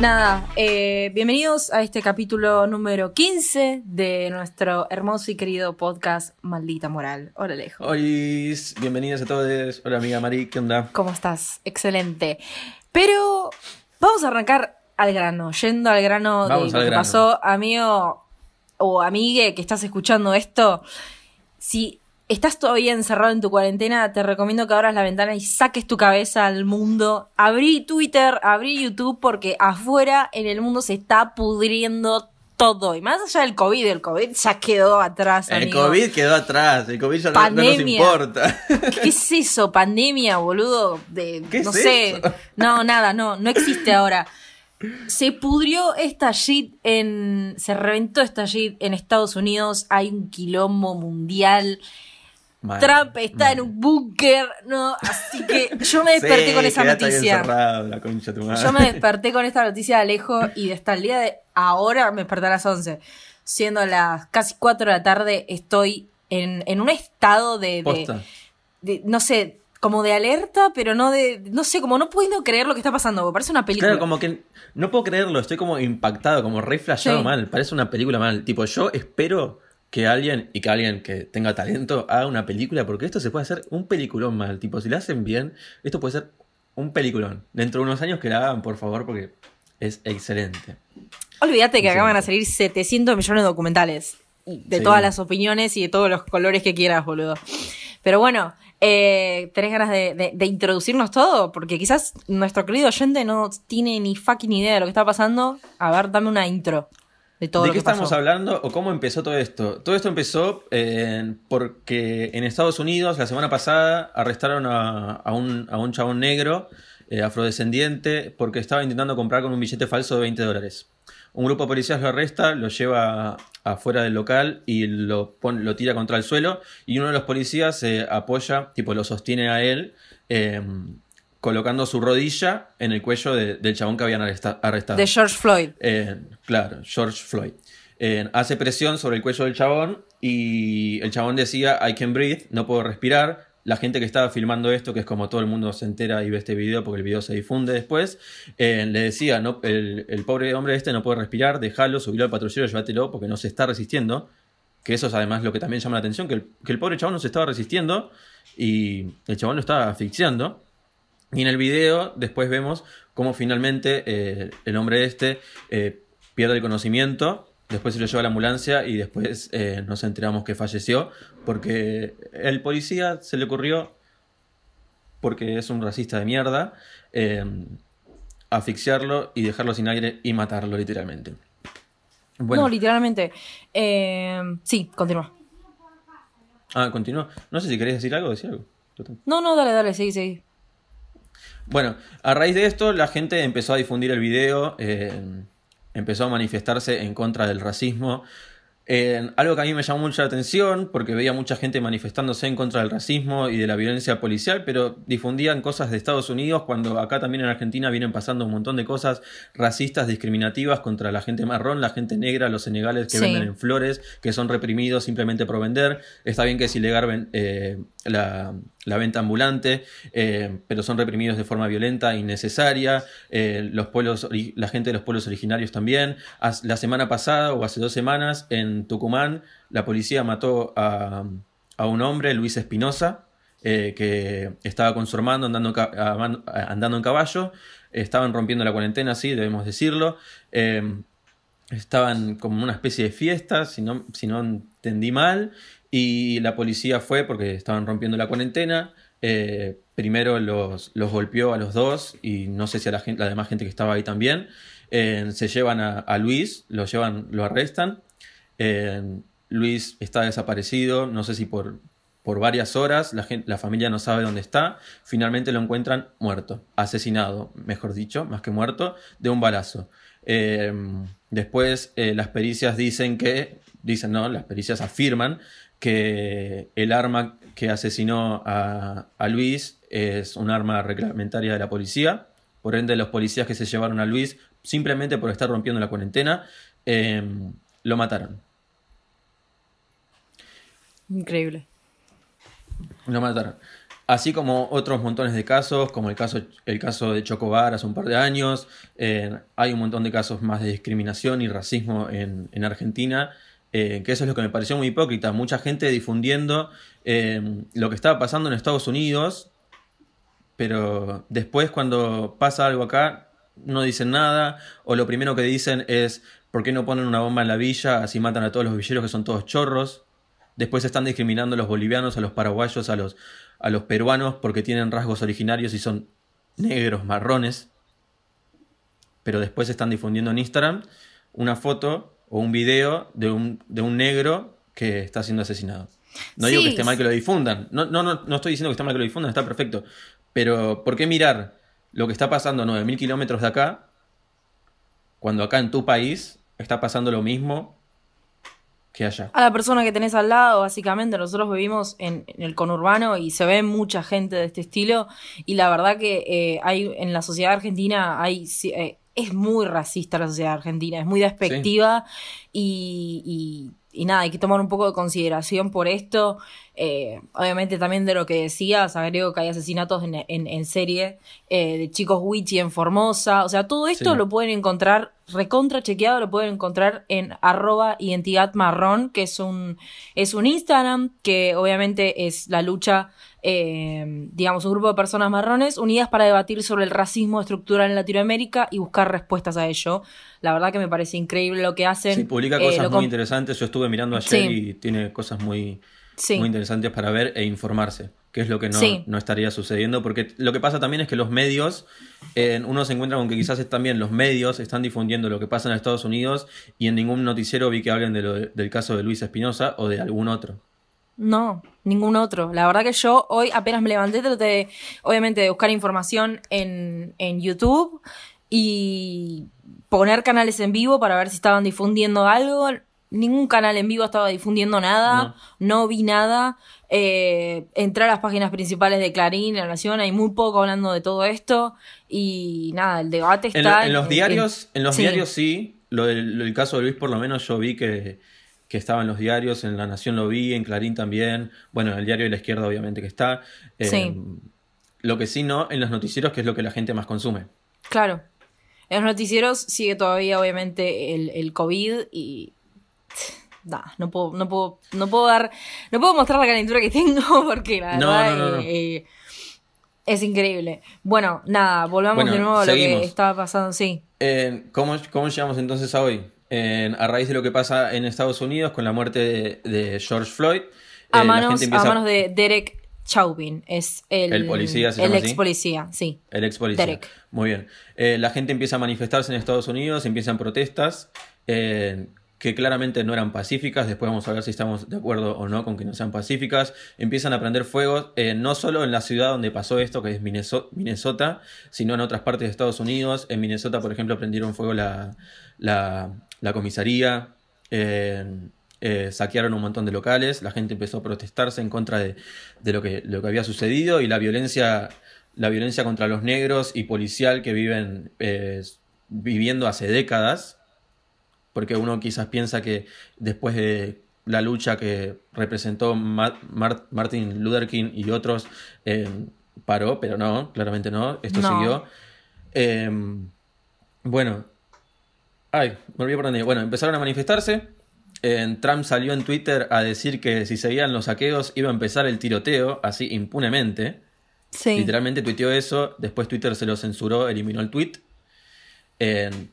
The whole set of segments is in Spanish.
Nada, eh, bienvenidos a este capítulo número 15 de nuestro hermoso y querido podcast Maldita Moral. Hola, Alejo. Hola, bienvenidos a todos. Hola, amiga Mari, ¿qué onda? ¿Cómo estás? Excelente. Pero vamos a arrancar al grano, yendo al grano de lo que pasó, amigo o amigue que estás escuchando esto. Si estás todavía encerrado en tu cuarentena, te recomiendo que abras la ventana y saques tu cabeza al mundo. Abrí Twitter, abrí YouTube, porque afuera en el mundo se está pudriendo todo. Y más allá del COVID, el COVID ya quedó atrás. El COVID quedó atrás, el COVID ya no, nos importa. ¿Qué es eso? Pandemia, boludo. De, no sé. No, nada, no, no existe ahora. Se pudrió esta shit en. Se reventó esta shit en Estados Unidos. Hay un quilombo mundial. Trump está en un búnker, ¿no? Así que yo me desperté con esa noticia. yo me desperté con esta noticia de Alejo y hasta el día de ahora me desperté a las 11. Siendo las casi 4 de la tarde, estoy en, un estado de, no sé, como de alerta, pero no de, no sé, como no puedo creer lo que está pasando, parece una película. Claro, como que no puedo creerlo, estoy como impactado, como re mal, parece una película mal. Tipo, yo espero que alguien, y que alguien que tenga talento, haga una película, porque esto se puede hacer un peliculón mal. Tipo, si lo hacen bien, esto puede ser un peliculón. Dentro de unos años que la hagan, por favor, porque es excelente. Olvídate que acaban de salir 700 millones de documentales. De todas las opiniones y de todos los colores que quieras, boludo. Pero bueno, eh, ¿tenés ganas de, de, introducirnos todo? Porque quizás nuestro querido oyente no tiene ni fucking idea de lo que está pasando. A ver, dame una intro de todo qué estamos hablando o cómo empezó todo esto? Todo esto empezó eh, porque en Estados Unidos la semana pasada arrestaron a, un, a un, chabón negro, eh, afrodescendiente, porque estaba intentando comprar con un billete falso de 20 dólares. Un grupo de policías lo arresta, lo lleva afuera del local y lo, lo tira contra el suelo y uno de los policías se apoya, tipo lo sostiene a él. Colocando su rodilla en el cuello del chabón que habían arrestado. De George Floyd. Eh, claro, George Floyd. Eh, hace presión sobre el cuello del chabón y el chabón decía, I can breathe, no puedo respirar. La gente que estaba filmando esto, que es como todo el mundo se entera y ve este video porque el video se difunde después, eh, le decía, no, el, pobre hombre este no puede respirar, déjalo, subilo al patrullero, llévatelo porque no se está resistiendo. Que eso es además lo que también llama la atención, que el, que el pobre chabón no se estaba resistiendo y el chabón lo estaba asfixiando. Y en el video después vemos cómo finalmente eh, el hombre este eh, pierde el conocimiento, después se lo lleva a la ambulancia y después eh, nos enteramos que falleció porque el policía se le ocurrió, porque es un racista de mierda, asfixiarlo y dejarlo sin aire y matarlo literalmente. No, literalmente. sí, continúa. Ah, continúa. No sé si querés decir algo, decir algo. No, no, dale, dale, sí, sí. Bueno, a raíz de esto la gente empezó a difundir el video, eh, empezó a manifestarse en contra del racismo. algo que a mí me llamó mucha atención porque veía mucha gente manifestándose en contra del racismo y de la violencia policial, pero difundían cosas de Estados Unidos cuando acá también en Argentina vienen pasando un montón de cosas racistas, discriminativas contra la gente marrón, la gente negra, los senegales que venden en flores, que son reprimidos simplemente por vender. Está bien que es ilegal eh, la la venta ambulante, eh, pero son reprimidos de forma violenta, innecesaria. Eh, los pueblos, la gente de los pueblos originarios también. La semana pasada o hace dos semanas en Tucumán, la policía mató a, un hombre, Luis Espinosa, eh, que estaba con su hermano andando, andando en caballo. Estaban rompiendo la cuarentena, sí, debemos decirlo. estaban como una especie de fiesta, si no, si no entendí mal. Y la policía fue porque estaban rompiendo la cuarentena. Eh, primero los, los, golpeó a los dos y no sé si a la, gente, la demás gente que estaba ahí también. Eh, se llevan a, Luis, lo llevan, lo arrestan. Eh, Luis está desaparecido, no sé si por, por varias horas, la, la, familia no sabe dónde está. Finalmente lo encuentran muerto, asesinado, mejor dicho, más que muerto, de un balazo. después las pericias dicen que, dicen no, las pericias afirman que el arma que asesinó a, Luis es un arma reglamentaria de la policía. Por ende, los policías que se llevaron a Luis, simplemente por estar rompiendo la cuarentena, em, lo mataron. Increíble. Lo mataron. Así como otros montones de casos, como el caso, el caso de Chocobar hace un par de años, eh, hay un montón de casos más de discriminación y racismo en, en Argentina, eh, que eso es lo que me pareció muy hipócrita. Mucha gente difundiendo eh, lo que estaba pasando en Estados Unidos, pero después cuando pasa algo acá no dicen nada, o lo primero que dicen es, ¿por qué no ponen una bomba en la villa? Así matan a todos los villeros que son todos chorros. Después están discriminando a los bolivianos, a los paraguayos, a los, a los peruanos porque tienen rasgos originarios y son negros, marrones. Pero después están difundiendo en Instagram una foto o un video de un, de un negro que está siendo asesinado. No digo que esté mal que lo difundan. No, no, no, no estoy diciendo que esté mal que lo difundan, está perfecto. Pero, ¿por qué mirar lo que está pasando a 9.000 kilómetros de acá cuando acá en tu país está pasando lo mismo que allá? A la persona que tenés al lado, básicamente, nosotros vivimos en, el conurbano y se ve mucha gente de este estilo y la verdad que eh, hay en la sociedad argentina hay... Eh, es muy racista la sociedad argentina, es muy despectiva y, y, nada, hay que tomar un poco de consideración por esto. Eh, obviamente también de lo que decías, agrego que hay asesinatos en, en, serie eh, de chicos Wichi en Formosa, o sea, todo esto lo pueden encontrar recontra chequeado, lo pueden encontrar en arroba identidad marrón, que es un, es un Instagram que obviamente es la lucha eh, digamos, un grupo de personas marrones unidas para debatir sobre el racismo estructural en Latinoamérica y buscar respuestas a ello. La verdad que me parece increíble lo que hacen. Sí, publica eh, cosas muy interesantes. Yo estuve mirando ayer y tiene cosas muy, muy interesantes para ver e informarse, que es lo que no, no, estaría sucediendo, porque lo que pasa también es que los medios, eh, uno se encuentra con que quizás también los medios están difundiendo lo que pasa en Estados Unidos y en ningún noticiero vi que hablen de del caso de Luis Espinosa o de algún otro. No, ningún otro. La verdad que yo hoy apenas me levanté, traté obviamente de buscar información en, en YouTube y poner canales en vivo para ver si estaban difundiendo algo. Ningún canal en vivo estaba difundiendo nada, no, vi nada. Eh, entré a las páginas principales de Clarín, La Nación, hay muy poco hablando de todo esto y nada, el debate está... En, los diarios, en, los diarios sí, lo del el caso de Luis por lo menos yo vi que que estaba en los diarios, en La Nación lo vi, en Clarín también, bueno, en el diario de la izquierda obviamente que está. Eh, lo que sí no, en los noticieros, que es lo que la gente más consume. Claro. En los noticieros sigue todavía obviamente el, el COVID y... no puedo, no puedo, no puedo dar, no puedo mostrar la calentura que tengo porque la verdad eh, eh, es increíble. Bueno, nada, volvamos de nuevo a lo que estaba pasando, sí. ¿cómo, ¿Cómo llegamos entonces a hoy? A raíz de lo que pasa en Estados Unidos con la muerte de, George Floyd. A, eh, manos, a manos de Derek Chauvin, es el, el policía, el ex policía, sí. El ex policía. Derek. Muy bien. Eh, la gente empieza a manifestarse en Estados Unidos, empiezan protestas eh, que claramente no eran pacíficas. Después vamos a ver si estamos de acuerdo o no con que no sean pacíficas. Empiezan a prender fuegos, no solo en la ciudad donde pasó esto, que es Minnesota, sino en otras partes de Estados Unidos. En Minnesota, por ejemplo, prendieron fuego la, la la comisaría, eh, eh, saquearon un montón de locales, la gente empezó a protestarse en contra de, lo, que, lo que había sucedido y la violencia, la violencia contra los negros y policial que viven eh, viviendo hace décadas, porque uno quizás piensa que después de la lucha que representó Martin Luther King y otros paró, pero no, claramente no, esto siguió. bueno, Ay, me olvidé por dónde. Bueno, empezaron a manifestarse. Trump salió en Twitter a decir que si seguían los saqueos iba a empezar el tiroteo, así impunemente. Sí. Literalmente tuiteó eso, después Twitter se lo censuró, eliminó el tweet.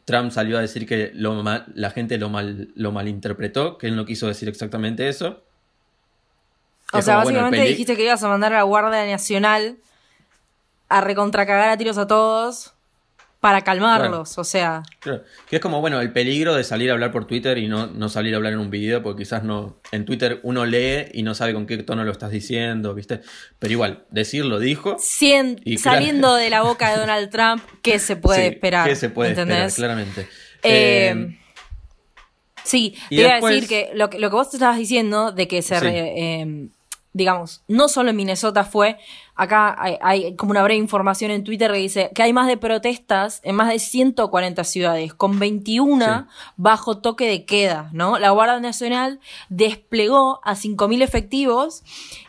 Trump salió a decir que lo la gente lo, mal, lo malinterpretó, que él no quiso decir exactamente eso. O sea, básicamente dijiste que ibas a mandar a la Guardia Nacional a recontracagar a tiros a todos para calmarlos, o sea. Que es como, bueno, el peligro de salir a hablar por Twitter y no, no salir a hablar en un video, porque quizás no. En Twitter uno lee y no sabe con qué tono lo estás diciendo, ¿viste? Pero igual, decirlo dijo. saliendo de la boca de Donald Trump, ¿qué se puede esperar? ¿Qué se puede esperar, claramente? Eh, eh, sí, te iba a decir que lo, que lo que vos te estabas diciendo de que se. Eh, digamos, no solo en Minnesota fue, acá hay, como una breve información en Twitter que dice que hay más de protestas en más de 140 ciudades, con 21 bajo toque de queda, ¿no? La Guardia Nacional desplegó a 5.000 efectivos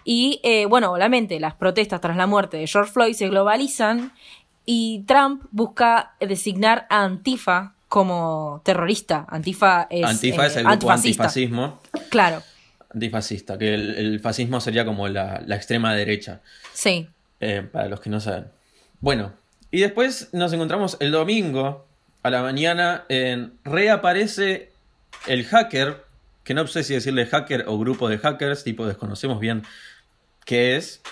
y, eh, bueno, obviamente las protestas tras la muerte de George Floyd se globalizan y Trump busca designar a Antifa como terrorista. Antifa es, Antifa es el eh, grupo antifascismo. Claro antifascista, que el, fascismo sería como la, extrema derecha. Sí. Eh, para los que no saben. Bueno, y después nos encontramos el domingo a la mañana en reaparece el hacker, que no sé si decirle hacker o grupo de hackers, tipo desconocemos bien qué es,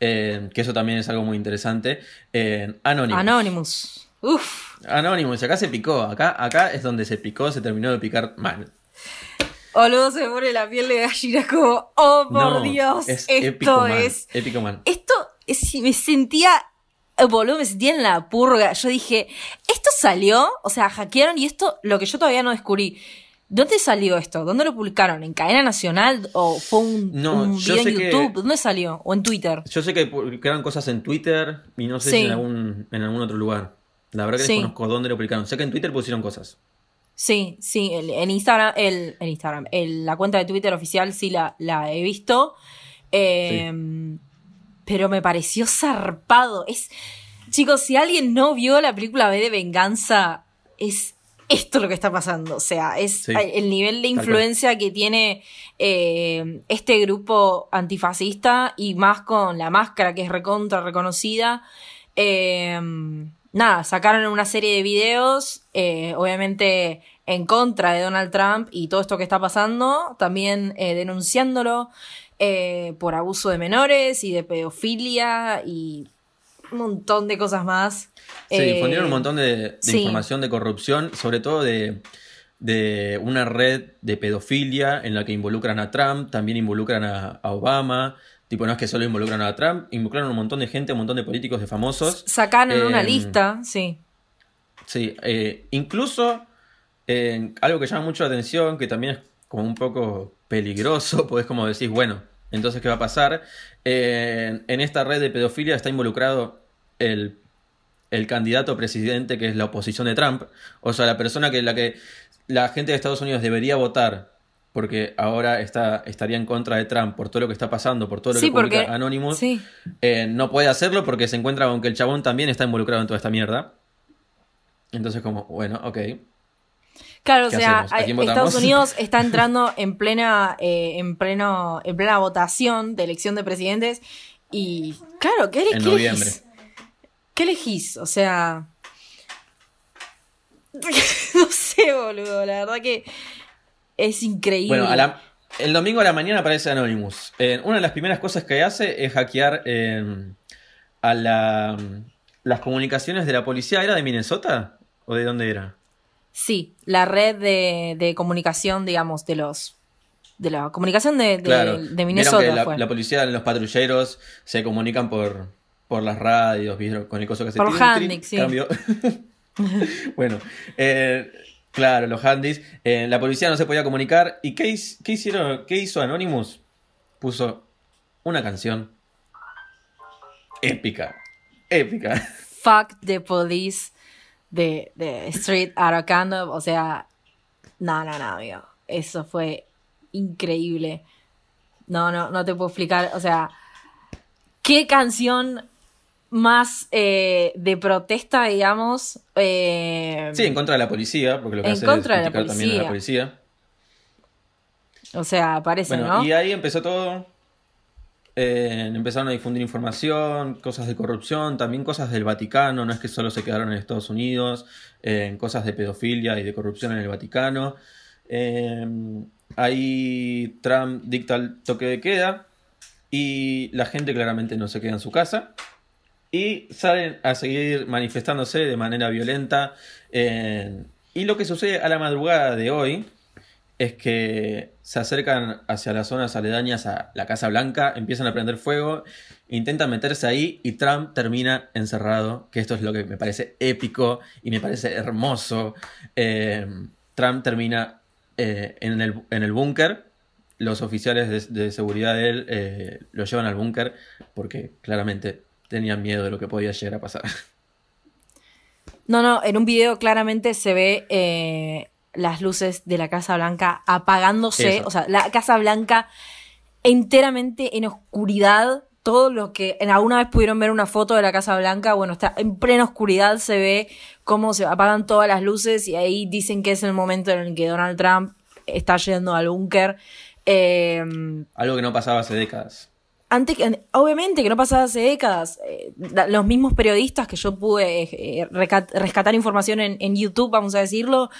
eh, que eso también es algo muy interesante, en Anonymous. Anonymous. Uf. Anonymous, acá se picó, acá, acá es donde se picó, se terminó de picar mal. Boludo, se pone la piel de gallina como, oh por Dios, esto es. Épico man. Esto es, me sentía. Boludo, me sentía en la purga. Yo dije, ¿esto salió? O sea, hackearon y esto, lo que yo todavía no descubrí. ¿Dónde salió esto? ¿Dónde lo publicaron? ¿En cadena nacional? ¿O fue un, video en YouTube? ¿Dónde salió? ¿O en Twitter? Yo sé que publicaron cosas en Twitter y no sé si en algún, en algún otro lugar. La verdad que desconozco dónde lo publicaron. Sé que en Twitter pusieron cosas. Sí, sí, en Instagram, el, en Instagram, el, la cuenta de Twitter oficial sí la, la he visto. Em, pero me pareció zarpado. Es. Chicos, si alguien no vio la película B de Venganza, es esto lo que está pasando. O sea, es el nivel de influencia que tiene eh, este grupo antifascista y más con la máscara que es recontra reconocida. Eh, nada, sacaron una serie de videos, eh, obviamente en contra de Donald Trump y todo esto que está pasando, también eh, denunciándolo eh, por abuso de menores y de pedofilia y un montón de cosas más. Se difundieron un montón de, información de corrupción, sobre todo de, de, una red de pedofilia en la que involucran a Trump, también involucran a Obama, Tipo, no es que solo involucran a Trump, involucraron un montón de gente, un montón de políticos, de famosos. Sacaron una em, lista, sí. Sí, eh, incluso algo que llama mucho la atención, que también es como un poco peligroso, pues como decís, bueno, entonces, ¿qué va a pasar? en esta red de pedofilia está involucrado el, el candidato presidente que es la oposición de Trump, o sea, la persona que la que la gente de Estados Unidos debería votar porque ahora está, estaría en contra de Trump por todo lo que está pasando, por todo lo que publica Anonymous, eh, no puede hacerlo porque se encuentra con que el chabón también está involucrado en toda esta mierda. Entonces, como, bueno, ok. Claro, o sea, Estados Unidos está entrando en plena, eh, en pleno, en plena votación de elección de presidentes y, claro, ¿qué, en elegís? ¿Qué elegís? O sea, no sé, boludo, la verdad que es increíble. Bueno, el domingo a la mañana aparece Anonymous. Eh, una de las primeras cosas que hace es hackear eh, a la, las comunicaciones de la policía. ¿Era de Minnesota? ¿O de dónde era? Sí, la red de, comunicación, digamos, de los de la comunicación de, de, Minnesota. la, policía, los patrulleros se comunican por, por las radios, con el coso que se Por Handix, sí. Cambio. bueno, eh, Claro, los handys. Eh, la policía no se podía comunicar. ¿Y qué, hicieron? ¿Qué hizo Anonymous? Puso una canción épica. Épica. Fuck the police de, de Street Aracando. O sea, no, no, no, amigo. Eso fue increíble. No, no, no te puedo explicar. O sea, qué canción más eh, de protesta, digamos. Eh, sí, en contra de la policía, porque lo que hace es criticar también a la policía. O sea, parece, ¿no? Y ahí empezó todo. Eh, empezaron a difundir información, cosas de corrupción, también cosas del Vaticano, no es que solo se quedaron en Estados Unidos, en cosas de pedofilia y de corrupción en el Vaticano. ahí Trump dicta el toque de queda y la gente claramente no se queda en su casa y salen a seguir manifestándose de manera violenta. y lo que sucede a la madrugada de hoy es que se acercan hacia las zonas aledañas a la Casa Blanca, empiezan a prender fuego, intentan meterse ahí y Trump termina encerrado, que esto es lo que me parece épico y me parece hermoso. Eh, Trump termina eh, en el, en el búnker los oficiales de, seguridad de él eh, lo llevan al búnker porque claramente tenían miedo de lo que podía llegar a pasar. No, no, en un video claramente se ve eh, las luces de la Casa Blanca apagándose, o sea, la Casa Blanca enteramente en oscuridad. Todo lo que en alguna vez pudieron ver una foto de la Casa Blanca, bueno, está en plena oscuridad, se ve cómo se apagan todas las luces y ahí dicen que es el momento en el que Donald Trump está yendo al búnker. Em, Algo que no pasaba hace décadas. Antes, obviamente que no pasaba hace décadas. Eh, los mismos periodistas que yo pude eh, rescatar información en, YouTube, vamos a decirlo,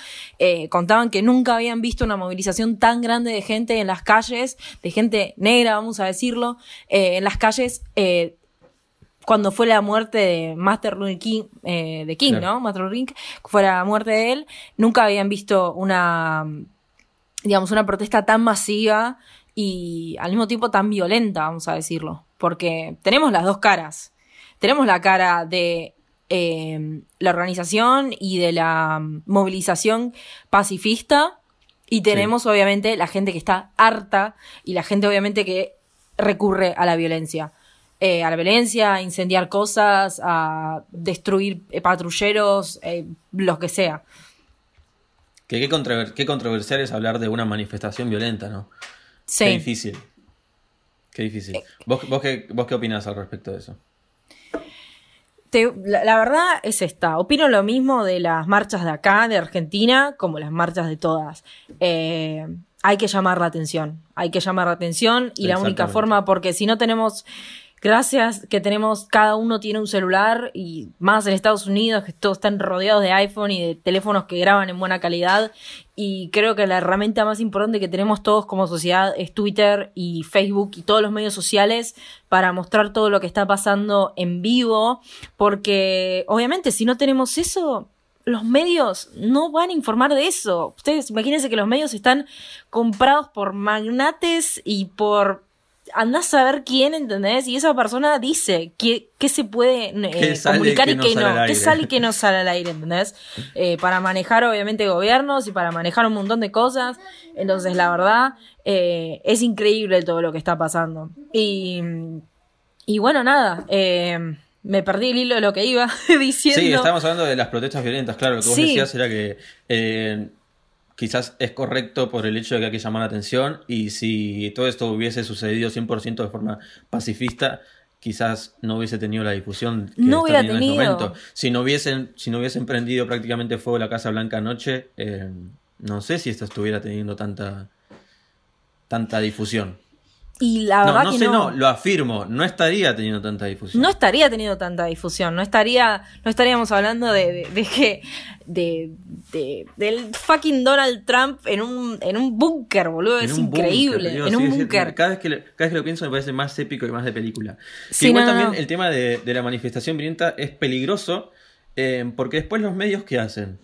eh, contaban que nunca habían visto una movilización tan grande de gente en las calles, de gente negra, vamos a decirlo, en las calles cuando fue la muerte de Master King, de King, ¿no? Master King, fue la muerte de él, nunca habían visto una digamos, una protesta tan masiva y al mismo tiempo tan violenta, vamos a decirlo. Porque tenemos las dos caras. Tenemos la cara de eh, la organización y de la movilización pacifista y tenemos obviamente la gente que está harta y la gente obviamente que recurre a la violencia. Eh, a la violencia, a incendiar cosas, a destruir patrulleros, eh, lo que sea. Que qué, controversial es hablar de una manifestación violenta, ¿no? Sí. Qué difícil. Qué difícil. Eh. ¿Vos, qué, ¿Vos qué opinás al respecto de eso? la, verdad es esta. Opino lo mismo de las marchas de acá, de Argentina, como las marchas de todas. Eh, hay que llamar la atención. Hay que llamar la atención y la única forma, porque si no tenemos gracias que tenemos, cada uno tiene un celular y más en Estados Unidos, que todos están rodeados de iPhone y de teléfonos que graban en buena calidad. Y creo que la herramienta más importante que tenemos todos como sociedad es Twitter y Facebook y todos los medios sociales para mostrar todo lo que está pasando en vivo, porque obviamente si no tenemos eso, los medios no van a informar de eso. Ustedes imagínense que los medios están comprados por magnates y por andás a ver quién, ¿entendés? Y esa persona dice qué, se puede eh, comunicar y qué no, qué sale y qué no sale al aire, ¿entendés? Eh, para manejar obviamente gobiernos y para manejar un montón de cosas. Entonces, la verdad, eh, es increíble todo lo que está pasando. Y, y bueno, nada. me perdí el hilo de lo que iba diciendo. Sí, estábamos hablando de las protestas violentas, claro. Lo que vos decías era que quizás es correcto por el hecho de que hay que llamar la atención y si todo esto hubiese sucedido 100% de forma pacifista, quizás no hubiese tenido la difusión que no hubiera tenido en este momento. Si no hubiesen, si no hubiesen prendido prácticamente fuego la Casa Blanca anoche, eh, no sé si esto estuviera teniendo tanta, tanta difusión. Y la verdad no, no sé, no. lo afirmo, no estaría teniendo tanta difusión. No estaría teniendo tanta difusión, no estaría, no estaríamos hablando de, de, que, de, de, del fucking Donald Trump en un, en un búnker, boludo, es increíble, en un búnker. Cada, vez que lo, cada vez que lo pienso me parece más épico y más de película. igual también el tema de, la manifestación violenta es peligroso, eh, porque después los medios, ¿qué hacen?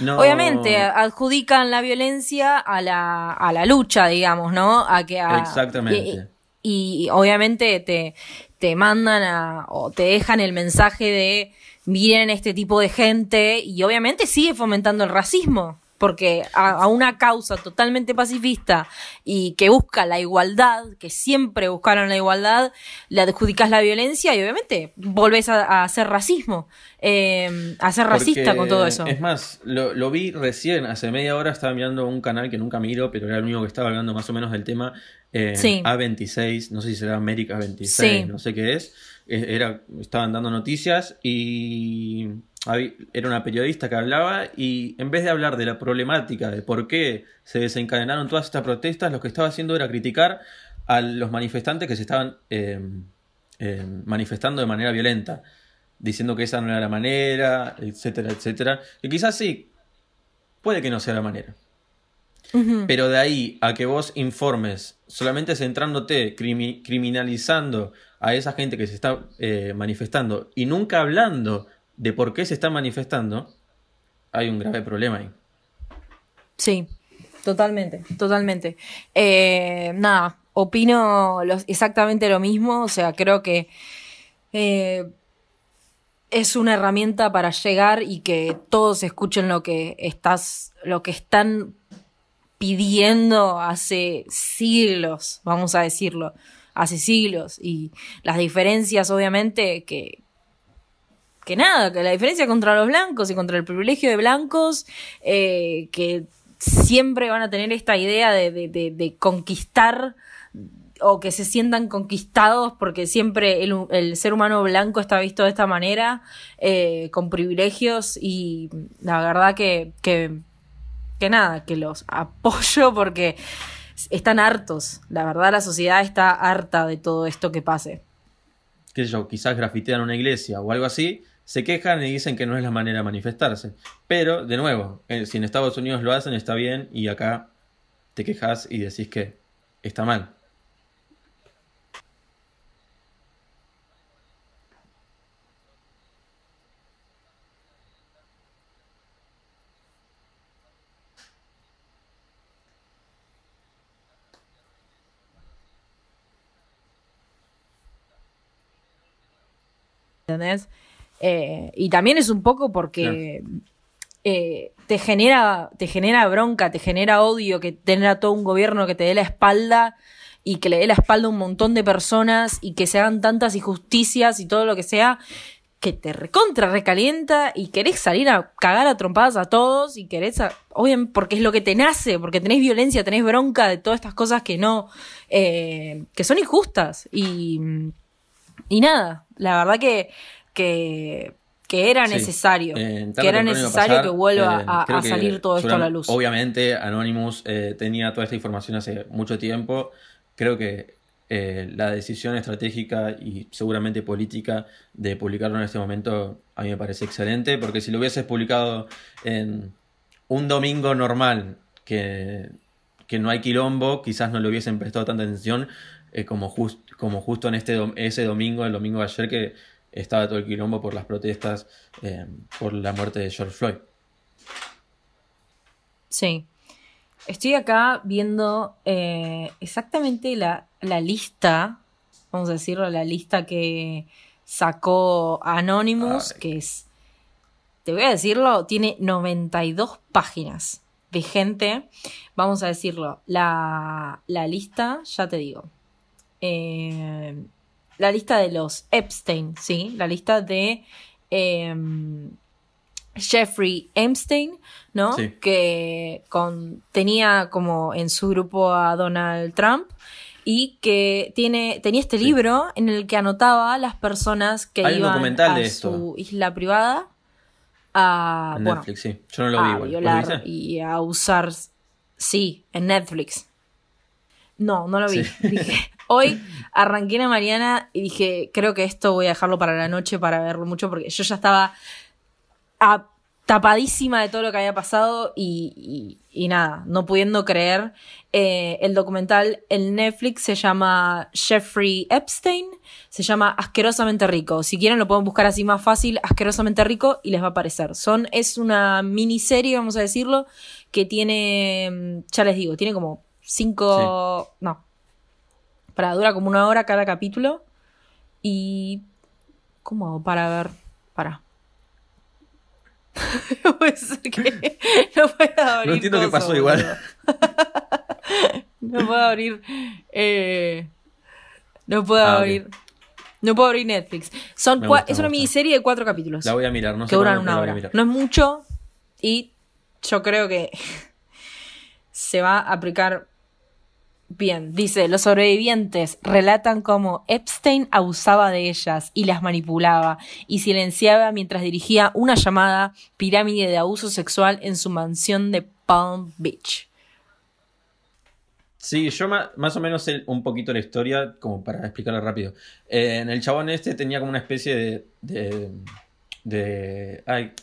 Obviamente, adjudican la violencia a la, a la lucha, digamos, ¿no? A que Exactamente. Y, obviamente te, te mandan a, o te dejan el mensaje de miren este tipo de gente y obviamente sigue fomentando el racismo porque a, una causa totalmente pacifista y que busca la igualdad, que siempre buscaron la igualdad, le adjudicas la violencia y obviamente volvés a, hacer racismo, eh, a ser racista con todo eso. Es más, lo, vi recién, hace media hora estaba mirando un canal que nunca miro, pero era el único que estaba hablando más o menos del tema, eh, A26, no sé si será América 26, no sé qué es. Era, estaban dando noticias y era una periodista que hablaba y en vez de hablar de la problemática de por qué se desencadenaron todas estas protestas, lo que estaba haciendo era criticar a los manifestantes que se estaban em, em, manifestando de manera violenta, diciendo que esa no era la manera, etcétera, etcétera. Y quizás sí, puede que no sea la manera. Pero de ahí a que vos informes solamente centrándote, criminalizando a esa gente que se está eh, manifestando y nunca hablando de por qué se está manifestando, hay un grave problema ahí. Sí, totalmente, totalmente. Eh, nada, opino exactamente lo mismo, o sea, creo que eh, es una herramienta para llegar y que todos escuchen lo que estás, lo que están pidiendo hace siglos, vamos a decirlo, hace siglos. Y las diferencias, obviamente, que, que nada, que la diferencia contra los blancos y contra el privilegio de blancos, eh, que siempre van a tener esta idea de, de, conquistar o que se sientan conquistados porque siempre el, ser humano blanco está visto de esta manera, eh, con privilegios y la verdad que, que que nada, que los apoyo porque están hartos. La verdad, la sociedad está harta de todo esto que pase. Que yo, quizás grafitean una iglesia o algo así, se quejan y dicen que no es la manera de manifestarse. Pero, de nuevo, eh, si en Estados Unidos lo hacen, está bien, y acá te quejas y decís que está mal. ¿Entendés? Eh, y también es un poco porque eh, te, genera, te genera bronca, te genera odio que tener a todo un gobierno que te dé la espalda y que le dé la espalda a un montón de personas y que se hagan tantas injusticias y todo lo que sea, que te recontra recalienta y querés salir a cagar a trompadas a todos y querés, obviamente, porque es lo que te nace, porque tenés violencia, tenés bronca de todas estas cosas que no, eh, que son injustas. Y y nada, la verdad que, que, era necesario. que era necesario que vuelva eh, a, salir todo esto a la luz. Obviamente, Anonymous eh, tenía toda esta información hace mucho tiempo. Creo que eh, la decisión estratégica y seguramente política de publicarlo en este momento a mí me parece excelente, porque si lo hubieses publicado en un domingo normal, que, que no hay quilombo, quizás no le hubiesen prestado tanta atención, eh, como, como justo en este ese domingo, el domingo de ayer, que estaba todo el quilombo por las protestas eh, por la muerte de George Floyd. Sí. Estoy acá viendo eh, exactamente la, lista, vamos a decirlo, la lista que sacó Anonymous, que es, te voy a decirlo, tiene 92 páginas de gente. Vamos a decirlo, la, la lista, ya te digo, eh, la lista de los Epstein, ¿sí? La lista de em, Jeffrey Epstein, ¿no? Que con, tenía como en su grupo a Donald Trump y que tiene, tenía este libro en el que anotaba las personas que iban a su isla privada a, Netflix, sí. Yo no lo vi violar y a usar, sí, en Netflix. No, no lo vi. Dije, Hoy arranqué en Mariana y dije, creo que esto voy a dejarlo para la noche para verlo mucho porque yo ya estaba tapadísima de todo lo que había pasado y, nada, no pudiendo creer. Eh, el documental en Netflix se llama Jeffrey Epstein, se llama Asquerosamente Rico. Si quieren lo pueden buscar así más fácil, Asquerosamente Rico, y les va a aparecer. Son, es una miniserie, vamos a decirlo, que tiene, ya les digo, tiene como cinco, no, para, dura como una hora cada capítulo. Y. ¿Cómo hago para ver? Para. puede ser que no pueda abrir. No entiendo qué pasó igual. no puedo abrir. Eh, no puedo ah, abrir. No puedo abrir Netflix. Son es una miniserie de cuatro capítulos. La voy a mirar, no sé. Que duran una hora. No es mucho. Y yo creo que se va a aplicar Bien, dice, los sobrevivientes relatan cómo Epstein abusaba de ellas y las manipulaba y silenciaba mientras dirigía una llamada pirámide de abuso sexual en su mansión de Palm Beach. Sí, yo más, o menos sé un poquito la historia, como para explicarla rápido. Eh, en el chabón este tenía como una especie de... de, de ay,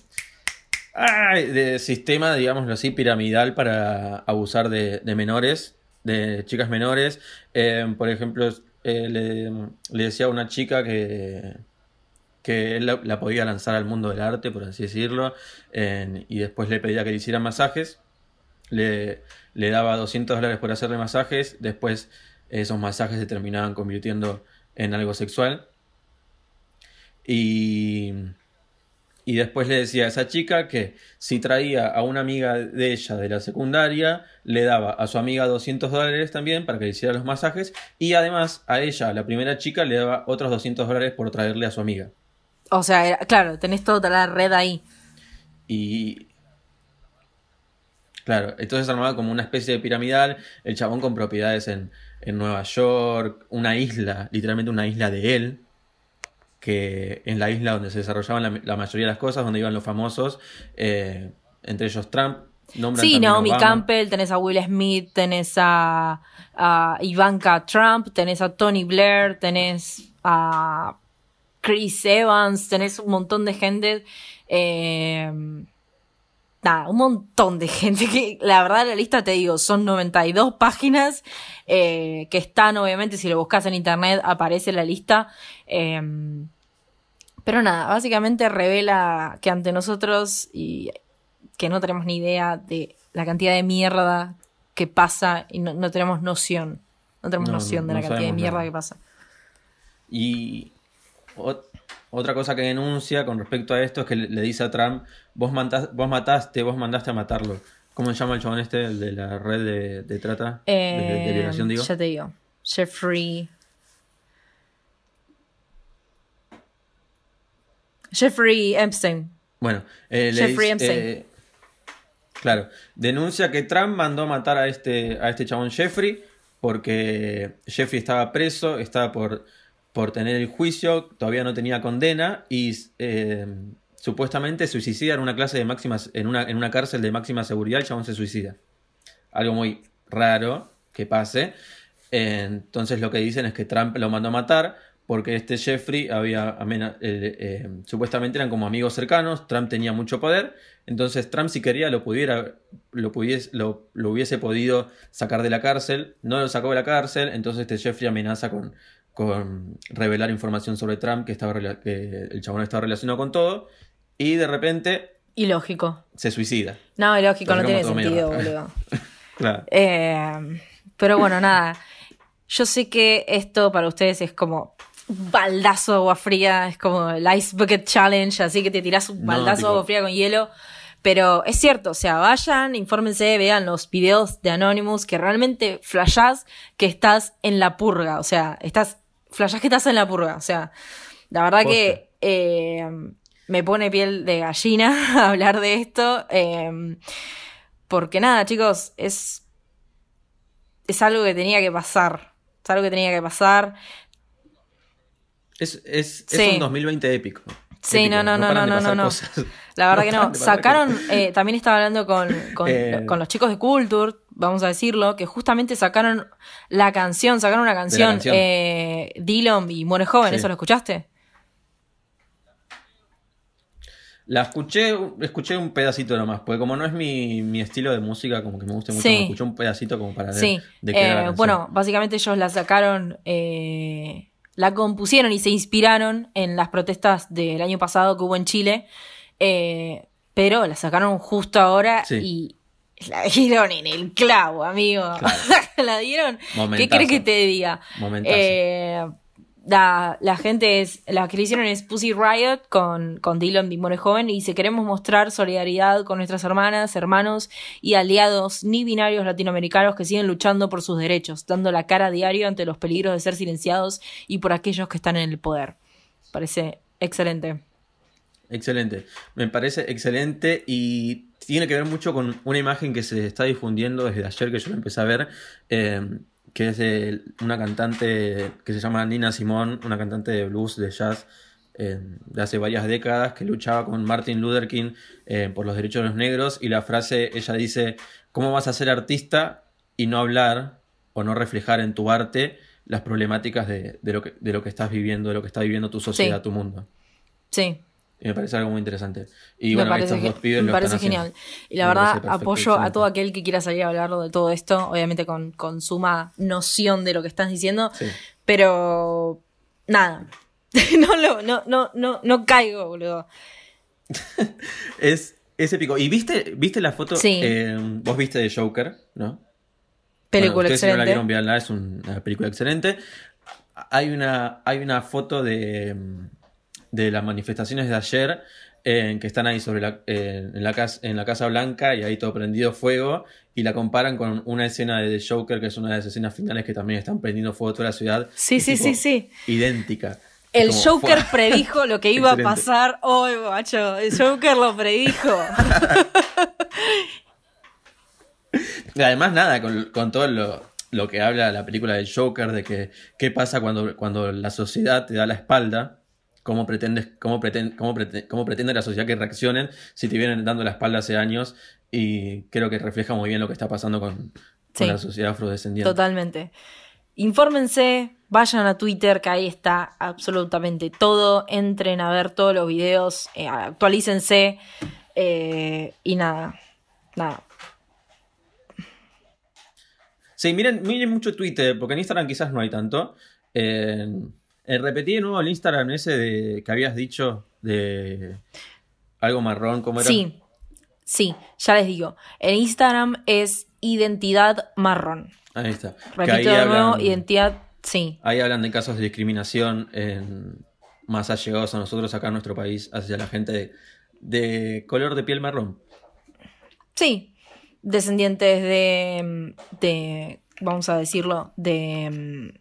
de sistema, digámoslo así, piramidal para abusar de menores de chicas menores. Eh, por ejemplo, eh, le, decía a una chica que, que él la, podía lanzar al mundo del arte, por así decirlo, y después le pedía que le hiciera masajes. Le, le daba 200 dólares por hacerle masajes, después esos masajes se terminaban convirtiendo en algo sexual. Y, y después le decía a esa chica que si traía a una amiga de ella de la secundaria, le daba a su amiga 200 dólares también para que le hiciera los masajes y además a ella, la primera chica, le daba otros 200 dólares por traerle a su amiga. O sea, claro, tenés toda la red ahí. Y... Claro, entonces armaba como una especie de piramidal, el chabón con propiedades en, en Nueva York, una isla, literalmente una isla de él, que en la isla donde se desarrollaban la, mayoría de las cosas, donde iban los famosos, eh, entre ellos Trump. Sí, Naomi Campbell, tenés a Will Smith, tenés a, Ivanka Trump, tenés a Tony Blair, tenés a Chris Evans, tenés un montón de gente. Eh, nada, un montón de gente que la verdad la lista te digo, son 92 páginas eh, que están obviamente si lo buscas en internet aparece la lista. Pero nada, básicamente revela que ante nosotros y que no tenemos ni idea de la cantidad de mierda que pasa y no, tenemos noción. No tenemos noción de la cantidad de mierda que pasa. Y otra cosa que denuncia con respecto a esto es que le, dice a Trump, vos, vos mataste, vos mandaste a matarlo. ¿Cómo se llama el chabón este, el de la red de, trata? de, de, violación, digo. Ya te digo. Jeffrey Jeffrey Epstein. Bueno, eh, Jeffrey Epstein. Eh, claro, denuncia que Trump mandó matar a este, a este chabón Jeffrey porque Jeffrey estaba preso, estaba por, por tener el juicio, todavía no tenía condena y eh, supuestamente suicida en una clase de máximas, en una, en una cárcel de máxima seguridad, el chabón se suicida. Algo muy raro que pase. entonces lo que dicen es que Trump lo mandó a matar porque este Jeffrey había, eh, eh, supuestamente eran como amigos cercanos, Trump tenía mucho poder, entonces Trump si quería lo pudiera, lo, pudiese, lo, hubiese podido sacar de la cárcel, no lo sacó de la cárcel, entonces este Jeffrey amenaza con, con revelar información sobre Trump, que, estaba, que el chabón estaba relacionado con todo, y de repente... Ilógico. Se suicida. No, ilógico, no tiene sentido, boludo. claro. Eh, pero bueno, nada. Yo sé que esto para ustedes es como un baldazo de agua fría, es como el Ice Bucket Challenge, así que te tiras un baldazo de agua fría con hielo. Pero es cierto, o sea, vayan, infórmense, vean los videos de Anonymous, que realmente flashás que estás en la purga, o sea, estás, flashás que estás en la purga, o sea, la verdad que eh, me pone piel de gallina hablar de esto, eh, porque nada, chicos, es, es algo que tenía que pasar, es algo que tenía que pasar. Es, es, es un 2020 épico. Sí, no, no, no, no, no, no, no. La verdad que no. Sacaron, eh, también estaba hablando con, eh. con, los chicos de Culture, vamos a decirlo, que justamente sacaron la canción, sacaron una canción, Eh, Dillon y Muere Joven, ¿eso lo escuchaste? La escuché, escuché un pedacito nomás, porque como no es mi, mi estilo de música, como que me gusta mucho, escuché un pedacito como para ver sí. de la eh, Bueno, básicamente ellos la sacaron eh, la compusieron y se inspiraron en las protestas del año pasado que hubo en Chile, eh, pero la sacaron justo ahora y la dieron en el clavo, amigo. la dieron. ¿Qué crees que te diga? Eh, la, la, gente es, la que le hicieron es Pussy Riot con, con Dylan Bimore Joven y dice queremos mostrar solidaridad con nuestras hermanas, hermanos y aliados ni binarios latinoamericanos que siguen luchando por sus derechos, dando la cara a diario ante los peligros de ser silenciados y por aquellos que están en el poder. Parece excelente. Excelente, me parece excelente y tiene que ver mucho con una imagen que se está difundiendo desde ayer que yo lo empecé a ver. Eh, que es de una cantante que se llama Nina Simone, una cantante de blues, de jazz, eh, de hace varias décadas, que luchaba con Martin Luther King eh, por los derechos de los negros, y la frase, ella dice, ¿cómo vas a ser artista y no hablar o no reflejar en tu arte las problemáticas de, lo, que, de lo que estás viviendo, de lo que está viviendo tu sociedad, tu mundo? Sí, y me parece algo muy interesante. Y bueno, estos dos pibes Me parece genial. Y la verdad, apoyo a todo aquel que quiera salir a hablar de todo esto, obviamente con, con suma noción de lo que estás diciendo. Pero nada. no, lo, no, no, no, no caigo, boludo. es, es épico. ¿Y viste, viste la foto? Sí. Eh, vos viste de Joker, ¿no? Película excelente. Si no la vieron, es una película excelente. Hay una, hay una foto de de las manifestaciones de ayer, en que están ahí sobre la, en, la casa, en la Casa Blanca y ahí todo prendido fuego, y la comparan con una escena de The Joker, que es una de las escenas finales que también están prendiendo fuego toda la ciudad. Sí, sí, sí, sí. Idéntica. El Joker predijo lo que iba a pasar hoy, macho. El Joker lo predijo. Además, nada, con, todo lo, que habla la película del Joker, de que qué pasa cuando, cuando la sociedad te da la espalda, cómo, pretendes, cómo, pretende, cómo, cómo pretende la sociedad que reaccionen si te vienen dando la espalda hace años, y creo que refleja muy bien lo que está pasando con, la sociedad afrodescendiente. Totalmente. Infórmense, vayan a Twitter, que ahí está absolutamente todo. Entren a ver todos los videos, eh, actualícense eh, y nada, nada. Sí, miren, miren mucho Twitter, porque en Instagram quizás no hay tanto. Eh, repetí de nuevo el Instagram ese de, que habías dicho de algo marrón, ¿cómo era? Sí, sí, ya les digo. El Instagram es identidad marrón. Ahí está. Repito de nuevo, identidad, sí. Ahí hablan de casos de discriminación en, más allegados a nosotros acá en nuestro país hacia la gente de, color de piel marrón. Sí, descendientes de, de vamos a decirlo, de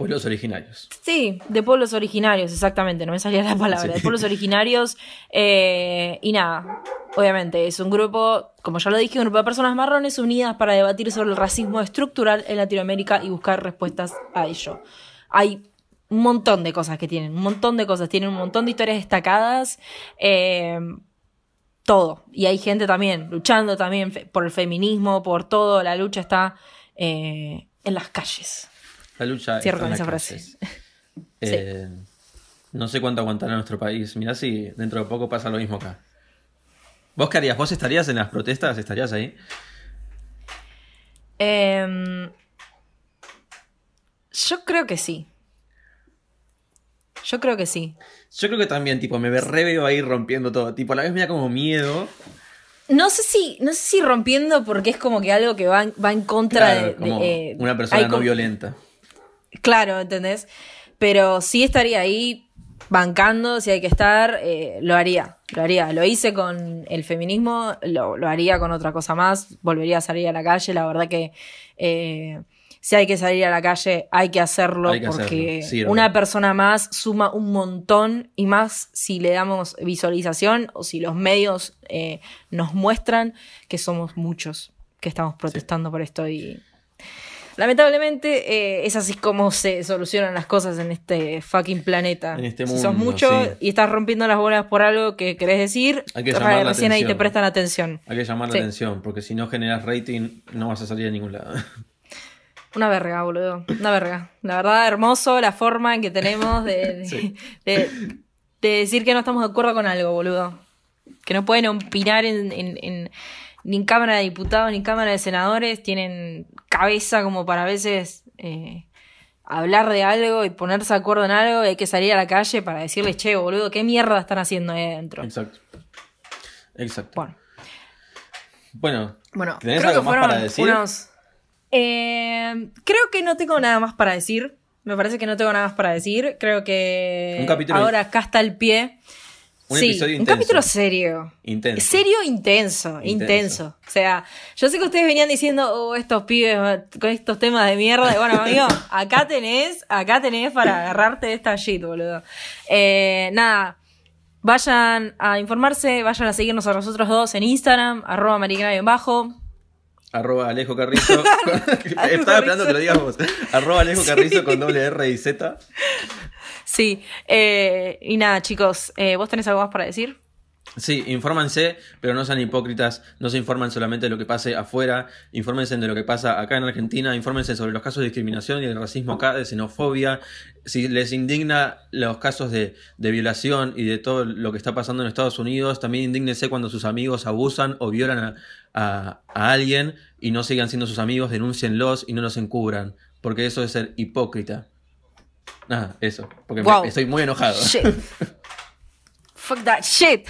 Pueblos originarios. Sí, de pueblos originarios, exactamente, no me salía la palabra. De pueblos originarios. Eh, y nada, obviamente, es un grupo, como ya lo dije, un grupo de personas marrones unidas para debatir sobre el racismo estructural en Latinoamérica y buscar respuestas a ello. Hay un montón de cosas que tienen, un montón de cosas, tienen un montón de historias destacadas. Eh, todo. Y hay gente también luchando también por el feminismo, por todo. La lucha está eh, en las calles. La lucha Cierro con esa frase. Eh, no sé cuánto aguantará nuestro país. Mirá si dentro de poco pasa lo mismo acá. ¿Vos qué harías? ¿Vos estarías en las protestas? ¿Estarías ahí? Em, yo creo que sí. Yo creo que sí. Yo creo que también, tipo, me reveo ahí rompiendo todo. Tipo, a la vez me da como miedo. No sé si, no sé si rompiendo porque es como que algo que va, va en contra de, eh, una persona no violenta. Claro, ¿entendés? Pero sí estaría ahí bancando, si hay que estar, eh, lo haría, lo haría. Lo hice con el feminismo, lo, haría con otra cosa más, volvería a salir a la calle, la verdad que eh, si hay que salir a la calle hay que hacerlo porque una persona más suma un montón y más si le damos visualización o si los medios eh, nos muestran que somos muchos que estamos protestando por esto y Lamentablemente eh, es así como se solucionan las cosas en este fucking planeta. En este mundo, si sos mucho y estás rompiendo las bolas por algo que querés decir, Hay que llamar recién ahí te prestan atención. Hay que llamar la atención, porque si no generas rating no vas a salir a ningún lado. Una verga, boludo. Una verga. La verdad, hermoso la forma en que tenemos de, de, decir que no estamos de acuerdo con algo, boludo. Que no pueden opinar en, en ni en Cámara de Diputados ni en Cámara de Senadores tienen cabeza como para a veces eh, hablar de algo y ponerse de acuerdo en algo y hay que salir a la calle para decirles, che, boludo, ¿qué mierda están haciendo ahí adentro? Exacto. Exacto. Bueno. Bueno, bueno ¿tenés algo más para decir? Eh, creo que no tengo nada más para decir. Me parece que no tengo nada más para decir. Creo que ahora acá está el pie un episodio intenso. Un capítulo serio. Intenso. Serio intenso, intenso, O sea, yo sé que ustedes venían diciendo, oh, estos pibes con estos temas de mierda. Bueno, amigo, acá tenés, acá tenés para agarrarte de esta shit, boludo. Eh, nada. Vayan a informarse, vayan a seguirnos a nosotros dos en Instagram, arroba en bajo. Arroba Alejo Carrizo. Estaba esperando que lo digas vos. Arroba Alejo Carrizo con doble R y Z. Sí, eh, y nada, chicos, eh, ¿vos tenés algo más para decir? Sí, infórmanse, pero no sean hipócritas, no se informan solamente de lo que pase afuera, infórmense de lo que pasa acá en Argentina, infórmense sobre los casos de discriminación y de racismo acá, de xenofobia, si les indigna los casos de, violación y de todo lo que está pasando en Estados Unidos, también indígnense cuando sus amigos abusan o violan a, a alguien y no sigan siendo sus amigos, denúncienlos y no los encubran, porque eso es ser hipócrita. Ah, eso. Porque estoy muy enojado. Fuck that shit.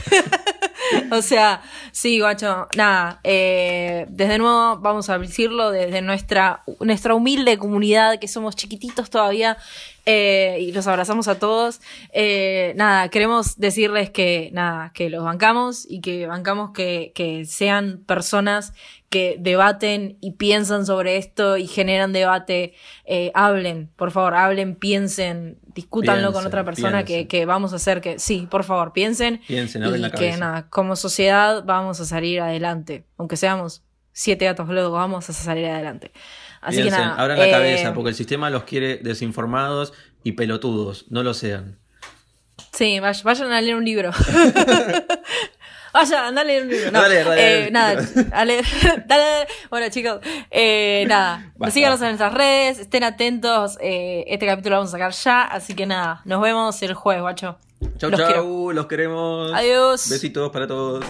o sea, sí, guacho. Nada. Eh, desde nuevo, vamos a decirlo, desde nuestra, nuestra humilde comunidad, que somos chiquititos todavía. Eh, y los abrazamos a todos. Eh, nada, queremos decirles que nada, que los bancamos y que bancamos que, que sean personas que debaten y piensan sobre esto y generan debate, eh, hablen, por favor, hablen, piensen, discútanlo con otra persona que, que, vamos a hacer que, sí, por favor, piensen. Piensen, y la que nada, como sociedad vamos a salir adelante, aunque seamos siete gatos luego, vamos a salir adelante. Así que nada. Abran la cabeza, eh, porque el sistema los quiere desinformados y pelotudos, no lo sean. Sí, vayan a leer un libro. Vaya, anda a leer un libro. No, dale, dale, eh, nada, dale, dale, Bueno, chicos, eh, nada, síganos en nuestras redes, estén atentos. Eh, este capítulo lo vamos a sacar ya, así que nada, nos vemos el jueves, guacho. Chau, chau, los queremos. Adiós. Besitos para todos.